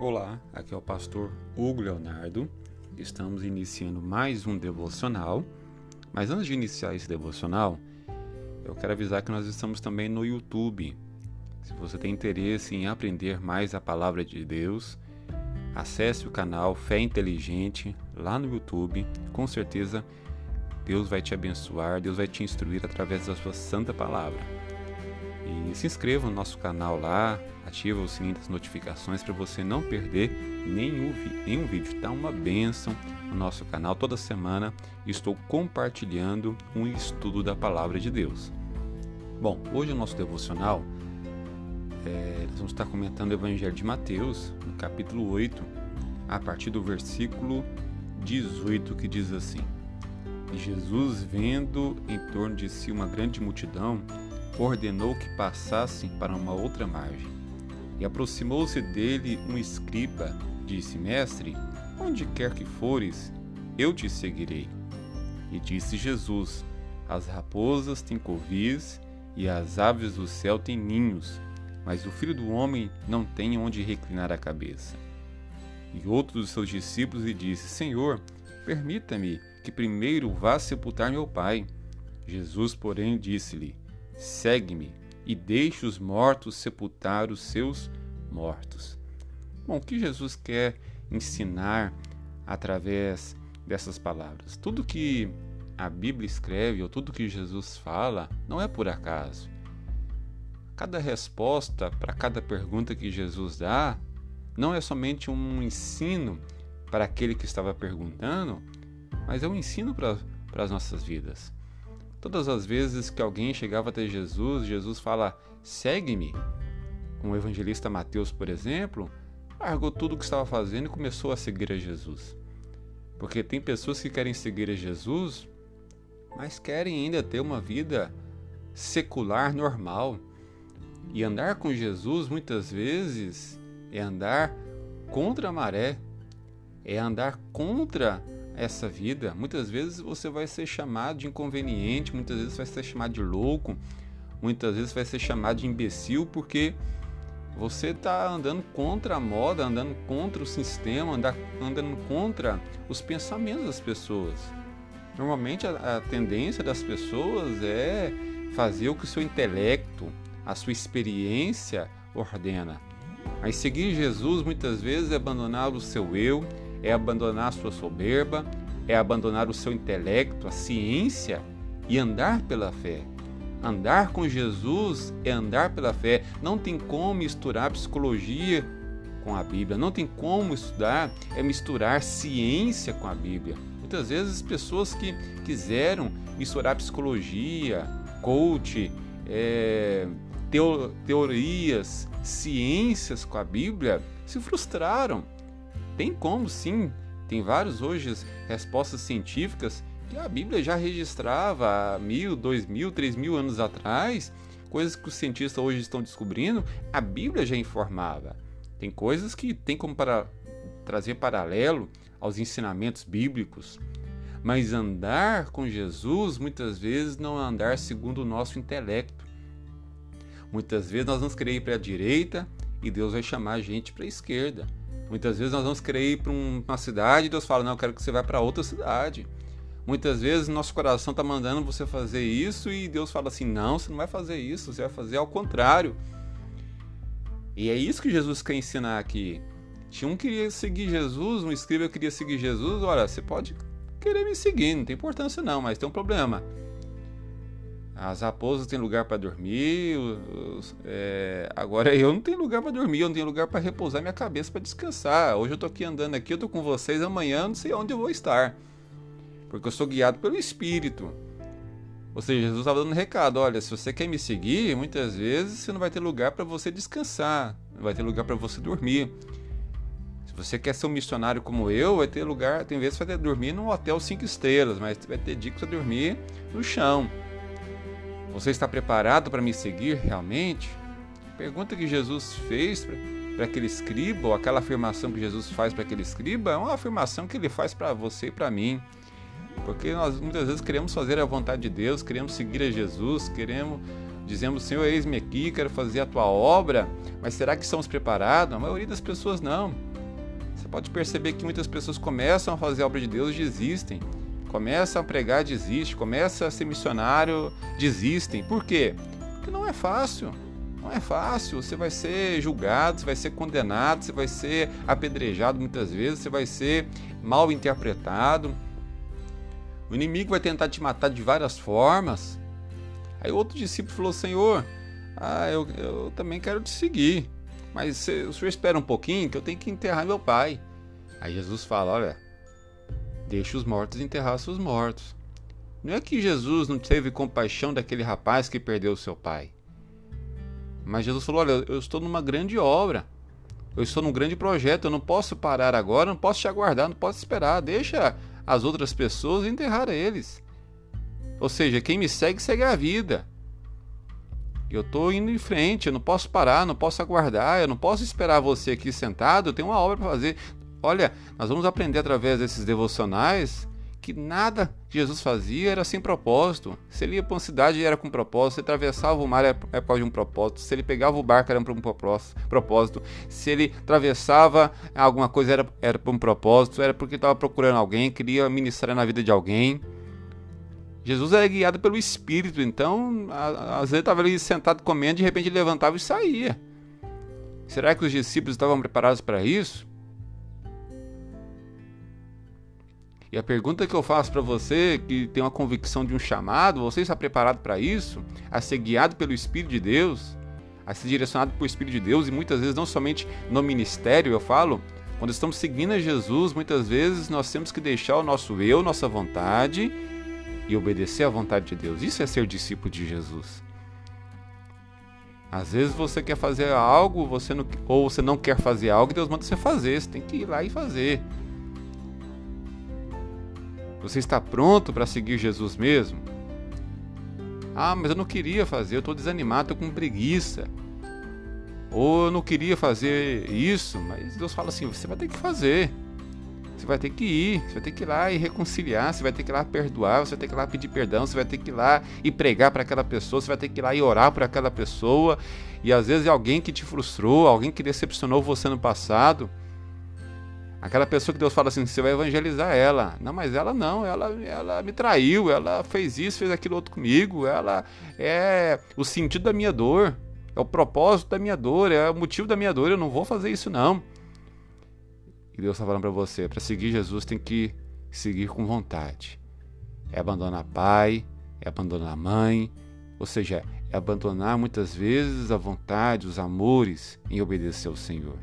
Olá, aqui é o pastor Hugo Leonardo. Estamos iniciando mais um devocional. Mas antes de iniciar esse devocional, eu quero avisar que nós estamos também no YouTube. Se você tem interesse em aprender mais a palavra de Deus, acesse o canal Fé Inteligente lá no YouTube. Com certeza, Deus vai te abençoar, Deus vai te instruir através da sua santa palavra. E se inscreva no nosso canal lá, ativa o sininho das notificações para você não perder nenhum, nenhum vídeo. Está uma benção no nosso canal. Toda semana estou compartilhando um estudo da palavra de Deus. Bom, hoje o nosso devocional, é, nós vamos estar comentando o Evangelho de Mateus, no capítulo 8, a partir do versículo 18, que diz assim: Jesus, vendo em torno de si uma grande multidão, ordenou que passassem para uma outra margem. E aproximou-se dele um escriba, disse: Mestre, onde quer que fores, eu te seguirei. E disse Jesus: As raposas têm covis e as aves do céu têm ninhos, mas o filho do homem não tem onde reclinar a cabeça. E outro dos seus discípulos lhe disse: Senhor, permita-me que primeiro vá sepultar meu pai. Jesus, porém, disse-lhe: Segue-me e deixe os mortos sepultar os seus mortos. Bom, o que Jesus quer ensinar através dessas palavras? Tudo que a Bíblia escreve ou tudo que Jesus fala não é por acaso. Cada resposta para cada pergunta que Jesus dá não é somente um ensino para aquele que estava perguntando, mas é um ensino para, para as nossas vidas. Todas as vezes que alguém chegava até Jesus, Jesus fala: segue-me. O evangelista Mateus, por exemplo, largou tudo o que estava fazendo e começou a seguir a Jesus. Porque tem pessoas que querem seguir a Jesus, mas querem ainda ter uma vida secular normal. E andar com Jesus muitas vezes é andar contra a maré, é andar contra essa vida. Muitas vezes você vai ser chamado de inconveniente, muitas vezes vai ser chamado de louco, muitas vezes vai ser chamado de imbecil porque você está andando contra a moda, andando contra o sistema, andando contra os pensamentos das pessoas. Normalmente a, a tendência das pessoas é fazer o que o seu intelecto, a sua experiência ordena. Mas seguir Jesus muitas vezes é abandonar o seu eu, é abandonar a sua soberba, é abandonar o seu intelecto, a ciência e andar pela fé. Andar com Jesus é andar pela fé. Não tem como misturar psicologia com a Bíblia. Não tem como estudar é misturar ciência com a Bíblia. Muitas vezes pessoas que quiseram misturar psicologia, coach, é, teo, teorias, ciências com a Bíblia se frustraram tem como sim, tem vários hoje respostas científicas que a Bíblia já registrava há mil, dois mil, três mil anos atrás, coisas que os cientistas hoje estão descobrindo, a Bíblia já informava. Tem coisas que tem como para trazer paralelo aos ensinamentos bíblicos. Mas andar com Jesus muitas vezes não é andar segundo o nosso intelecto. Muitas vezes nós vamos querer ir para a direita e Deus vai chamar a gente para a esquerda. Muitas vezes nós vamos querer ir para uma cidade e Deus fala: Não, eu quero que você vá para outra cidade. Muitas vezes nosso coração está mandando você fazer isso e Deus fala assim: Não, você não vai fazer isso, você vai fazer ao contrário. E é isso que Jesus quer ensinar aqui. Tinha um queria seguir Jesus, um escriba queria seguir Jesus. Olha, você pode querer me seguir, não tem importância não, mas tem um problema. As raposas têm lugar para dormir, os, é, agora eu não tenho lugar para dormir, eu não tenho lugar para repousar minha cabeça para descansar. Hoje eu tô aqui andando aqui, eu tô com vocês, amanhã não sei onde eu vou estar, porque eu sou guiado pelo Espírito. Ou seja, Jesus estava dando um recado: olha, se você quer me seguir, muitas vezes você não vai ter lugar para você descansar, não vai ter lugar para você dormir. Se você quer ser um missionário como eu, vai ter lugar, tem vezes que vai ter dormir num hotel cinco estrelas, mas vai ter dia que você dormir no chão. Você está preparado para me seguir realmente? Pergunta que Jesus fez para aquele escriba, ou aquela afirmação que Jesus faz para aquele escriba, é uma afirmação que ele faz para você e para mim. Porque nós muitas vezes queremos fazer a vontade de Deus, queremos seguir a Jesus, queremos, dizemos, Senhor, eis-me aqui, quero fazer a tua obra, mas será que estamos preparados? A maioria das pessoas não. pode perceber que muitas pessoas começam a fazer a obra de Deus e desistem. Começam a pregar, desistem. Começam a ser missionário, desistem. Por quê? Porque não é fácil. Não é fácil. Você vai ser julgado, você vai ser condenado, você vai ser apedrejado muitas vezes, você vai ser mal interpretado. O inimigo vai tentar te matar de várias formas. Aí outro discípulo falou: Senhor, ah, eu, eu também quero te seguir. Mas o senhor espera um pouquinho que eu tenho que enterrar meu pai. Aí Jesus fala: Olha, deixa os mortos enterrar seus mortos. Não é que Jesus não teve compaixão daquele rapaz que perdeu seu pai. Mas Jesus falou: Olha, eu estou numa grande obra. Eu estou num grande projeto. Eu não posso parar agora, não posso te aguardar, não posso esperar. Deixa as outras pessoas enterrar eles. Ou seja, quem me segue, segue a vida. Eu estou indo em frente, eu não posso parar, não posso aguardar, eu não posso esperar você aqui sentado, eu tenho uma obra para fazer. Olha, nós vamos aprender através desses devocionais que nada que Jesus fazia era sem propósito. Se ele ia para uma cidade era com propósito, se ele atravessava o mar era por causa de um propósito, se ele pegava o barco era para um propósito, se ele atravessava alguma coisa era, era para um propósito, era porque estava procurando alguém, queria ministrar na vida de alguém. Jesus era guiado pelo Espírito, então às vezes estava ali sentado comendo, de repente ele levantava e saía. Será que os discípulos estavam preparados para isso? E a pergunta que eu faço para você, que tem uma convicção de um chamado, você está preparado para isso? A ser guiado pelo Espírito de Deus? A ser direcionado pelo Espírito de Deus? E muitas vezes, não somente no ministério, eu falo, quando estamos seguindo a Jesus, muitas vezes nós temos que deixar o nosso eu, nossa vontade e obedecer à vontade de Deus. Isso é ser discípulo de Jesus. Às vezes você quer fazer algo, você não, ou você não quer fazer algo, Deus manda você fazer. Você tem que ir lá e fazer. Você está pronto para seguir Jesus mesmo? Ah, mas eu não queria fazer, eu estou desanimado, estou com preguiça. Ou eu não queria fazer isso, mas Deus fala assim: você vai ter que fazer. Você vai ter que ir, você vai ter que ir lá e reconciliar, você vai ter que ir lá perdoar, você vai ter que ir lá pedir perdão, você vai ter que ir lá e pregar para aquela pessoa, você vai ter que ir lá e orar por aquela pessoa. E às vezes é alguém que te frustrou, alguém que decepcionou você no passado. Aquela pessoa que Deus fala assim, você vai evangelizar ela. Não, mas ela não, ela, ela me traiu, ela fez isso, fez aquilo outro comigo, ela é o sentido da minha dor, é o propósito da minha dor, é o motivo da minha dor, eu não vou fazer isso não que Deus está falando para você. Para seguir Jesus tem que seguir com vontade. É abandonar pai, é abandonar mãe, ou seja, é abandonar muitas vezes a vontade, os amores em obedecer ao Senhor.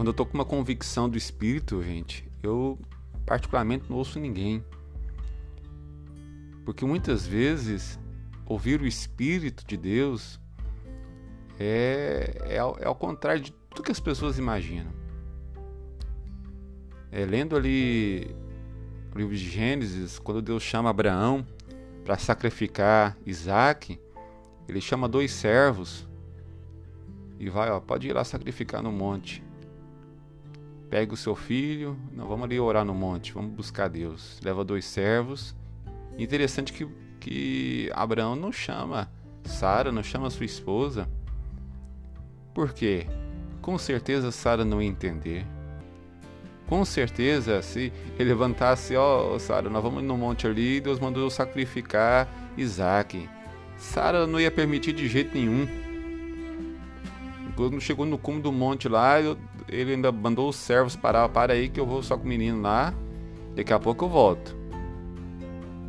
Quando eu estou com uma convicção do Espírito, gente, eu particularmente não ouço ninguém. Porque muitas vezes ouvir o Espírito de Deus é, é, é ao contrário de tudo que as pessoas imaginam. É, lendo ali o livro de Gênesis, quando Deus chama Abraão para sacrificar Isaac, ele chama dois servos e vai, ó, pode ir lá sacrificar no monte. Pega o seu filho, não vamos ali orar no monte, vamos buscar Deus. Leva dois servos. Interessante que, que Abraão não chama Sara, não chama sua esposa. Por quê? com certeza Sara não ia entender. Com certeza, se ele levantasse, ó, oh, Sara, nós vamos no monte ali, Deus mandou sacrificar Isaac. Sara não ia permitir de jeito nenhum. Quando chegou no cume do monte lá, ele ainda mandou os servos parar, para aí que eu vou só com o menino lá. Daqui a pouco eu volto.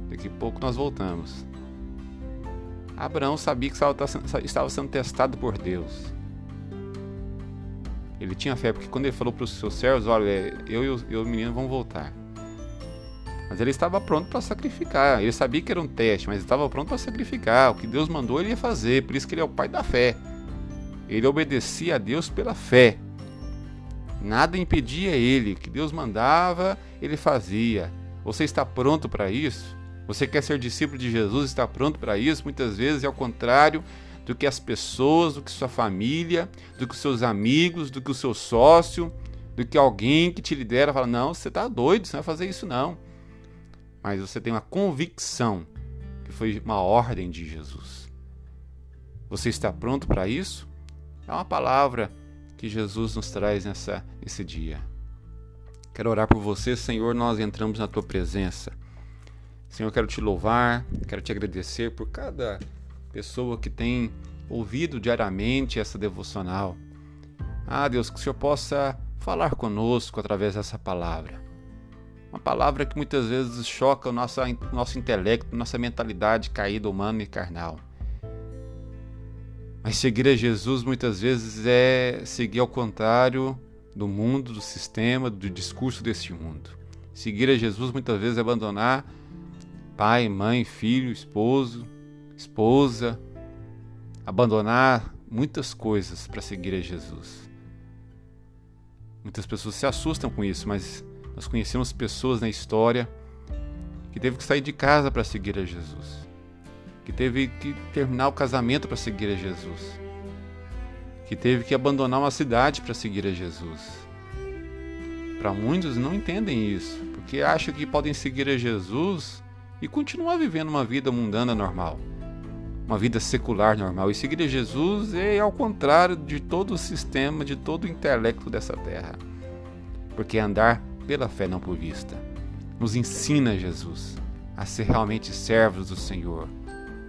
Daqui a pouco nós voltamos. Abraão sabia que estava sendo testado por Deus. Ele tinha fé, porque quando ele falou para os seus servos: Olha, eu e o, menino vão voltar. Mas ele estava pronto para sacrificar. Ele sabia que era um teste, mas estava pronto para sacrificar. O que Deus mandou, ele ia fazer. Por isso que ele é o pai da fé. Ele obedecia a Deus pela fé. Nada impedia ele. Que Deus mandava, ele fazia. Você está pronto para isso? Você quer ser discípulo de Jesus? Está pronto para isso? Muitas vezes é o contrário do que as pessoas, do que sua família, do que os seus amigos, do que o seu sócio, do que alguém que te lidera fala: não, você está doido, você não vai fazer isso não. Mas você tem uma convicção que foi uma ordem de Jesus. Você está pronto para isso? É uma palavra que Jesus nos traz nessa, nesse dia. Quero orar por você, Senhor. Nós entramos na tua presença. Senhor, quero te louvar, quero te agradecer por cada pessoa que tem ouvido diariamente essa devocional. Ah, Deus, que o Senhor possa falar conosco através dessa palavra. Uma palavra que muitas vezes choca o nosso, nosso intelecto, nossa mentalidade caída humana e carnal. Mas seguir a Jesus muitas vezes é seguir ao contrário do mundo, do sistema, do discurso deste mundo. Seguir a Jesus muitas vezes é abandonar pai, mãe, filho, esposo, esposa, abandonar muitas coisas para seguir a Jesus. Muitas pessoas se assustam com isso, mas nós conhecemos pessoas na história que teve que sair de casa para seguir a Jesus, que teve que terminar o casamento para seguir a Jesus, que teve que abandonar uma cidade para seguir a Jesus. Para muitos não entendem isso, porque acham que podem seguir a Jesus e continuar vivendo uma vida mundana normal uma vida secular normal. E seguir a Jesus é ao contrário de todo o sistema, de todo o intelecto dessa terra. Porque é andar pela fé, não por vista. Nos ensina Jesus a ser realmente servos do Senhor.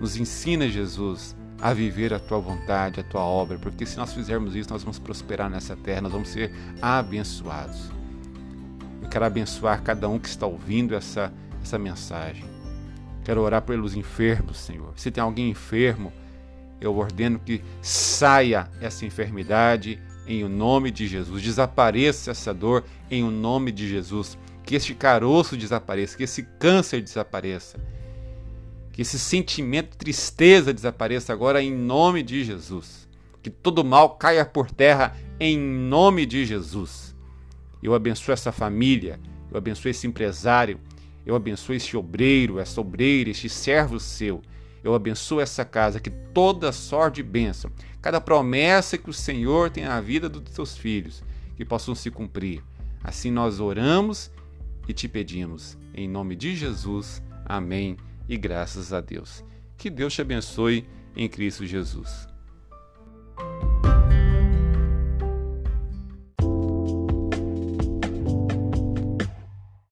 Nos ensina Jesus a viver a tua vontade, a tua obra, porque se nós fizermos isso, nós vamos prosperar nessa terra, nós vamos ser abençoados. Eu quero abençoar cada um que está ouvindo essa, essa mensagem. Quero orar pelos enfermos, Senhor. Se tem alguém enfermo, eu ordeno que saia essa enfermidade em o nome de Jesus. Desapareça essa dor em o nome de Jesus. Que este caroço desapareça, que esse câncer desapareça. Que esse sentimento de tristeza desapareça agora em nome de Jesus. Que todo mal caia por terra em nome de Jesus. Eu abençoo essa família, eu abençoo esse empresário, eu abençoo este obreiro, essa obreira, este servo seu. Eu abençoo essa casa, que toda sorte e bênção, cada promessa que o Senhor tem na vida dos seus filhos, que possam se cumprir. Assim nós oramos e te pedimos. Em nome de Jesus. Amém. E graças a Deus. Que Deus te abençoe em Cristo Jesus.